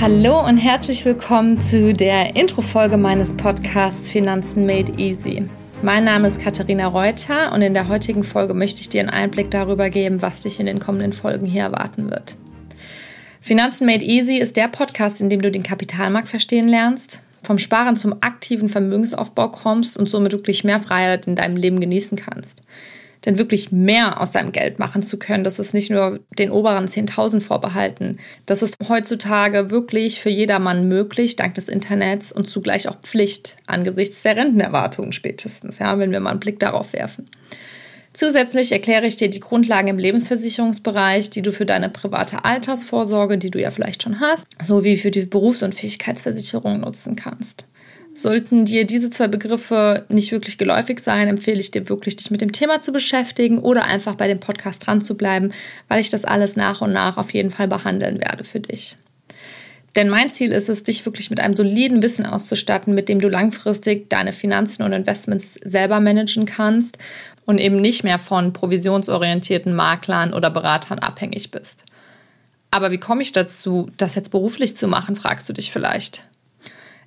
Hallo und herzlich willkommen zu der Intro-Folge meines Podcasts Finanzen Made Easy. Mein Name ist Katharina Reuter und in der heutigen Folge möchte ich dir einen Einblick darüber geben, was dich in den kommenden Folgen hier erwarten wird. Finanzen Made Easy ist der Podcast, in dem du den Kapitalmarkt verstehen lernst, vom Sparen zum aktiven Vermögensaufbau kommst und somit wirklich mehr Freiheit in deinem Leben genießen kannst denn wirklich mehr aus deinem Geld machen zu können. Das ist nicht nur den oberen 10.000 vorbehalten. Das ist heutzutage wirklich für jedermann möglich, dank des Internets und zugleich auch Pflicht angesichts der Rentenerwartungen spätestens, ja, wenn wir mal einen Blick darauf werfen. Zusätzlich erkläre ich dir die Grundlagen im Lebensversicherungsbereich, die du für deine private Altersvorsorge, die du ja vielleicht schon hast, sowie für die Berufs- und Fähigkeitsversicherung nutzen kannst. Sollten dir diese zwei Begriffe nicht wirklich geläufig sein, empfehle ich dir wirklich, dich mit dem Thema zu beschäftigen oder einfach bei dem Podcast dran zu bleiben, weil ich das alles nach und nach auf jeden Fall behandeln werde für dich. Denn mein Ziel ist es, dich wirklich mit einem soliden Wissen auszustatten, mit dem du langfristig deine Finanzen und Investments selber managen kannst und eben nicht mehr von provisionsorientierten Maklern oder Beratern abhängig bist. Aber wie komme ich dazu, das jetzt beruflich zu machen, fragst du dich vielleicht.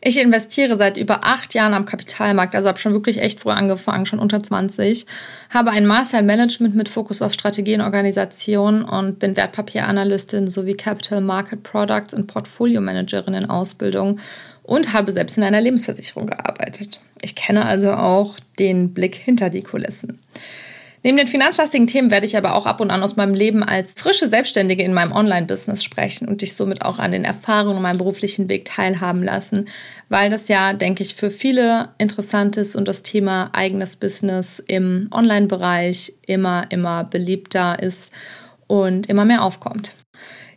Ich investiere seit über acht Jahren am Kapitalmarkt, also habe schon wirklich echt früh angefangen, schon unter 20. Habe ein Master in Management mit Fokus auf Strategie und Organisation und bin Wertpapieranalystin sowie Capital Market Products und Portfolio Managerin in Ausbildung und habe selbst in einer Lebensversicherung gearbeitet. Ich kenne also auch den Blick hinter die Kulissen. Neben den finanzlastigen Themen werde ich aber auch ab und an aus meinem Leben als frische Selbstständige in meinem Online-Business sprechen und dich somit auch an den Erfahrungen und meinem beruflichen Weg teilhaben lassen, weil das ja, denke ich, für viele interessant ist und das Thema eigenes Business im Online-Bereich immer, immer beliebter ist und immer mehr aufkommt.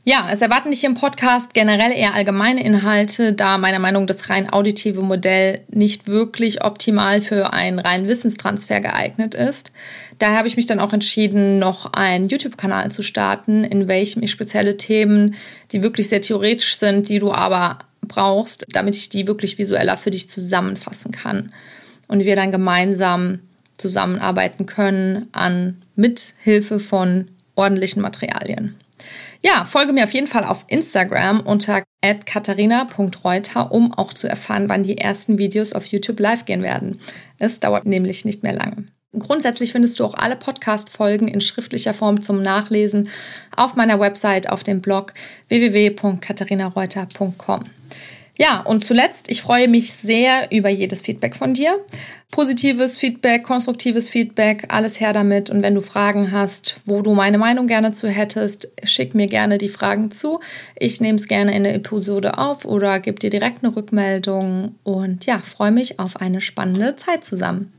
Ja, es erwarten dich im Podcast generell eher allgemeine Inhalte, da meiner Meinung nach das rein auditive Modell nicht wirklich optimal für einen reinen Wissenstransfer geeignet ist. Daher habe ich mich dann auch entschieden, noch einen YouTube-Kanal zu starten, in welchem ich spezielle Themen, die wirklich sehr theoretisch sind, die du aber brauchst, damit ich die wirklich visueller für dich zusammenfassen kann und wir dann gemeinsam zusammenarbeiten können an Mithilfe von ordentlichen Materialien. Ja, folge mir auf jeden Fall auf Instagram unter katharina.reuter, um auch zu erfahren, wann die ersten Videos auf YouTube live gehen werden. Es dauert nämlich nicht mehr lange. Grundsätzlich findest du auch alle Podcast-Folgen in schriftlicher Form zum Nachlesen auf meiner Website auf dem Blog www.katharinareuter.com. Ja, und zuletzt, ich freue mich sehr über jedes Feedback von dir. Positives Feedback, konstruktives Feedback, alles her damit. Und wenn du Fragen hast, wo du meine Meinung gerne zu hättest, schick mir gerne die Fragen zu. Ich nehme es gerne in der Episode auf oder gebe dir direkt eine Rückmeldung. Und ja, freue mich auf eine spannende Zeit zusammen.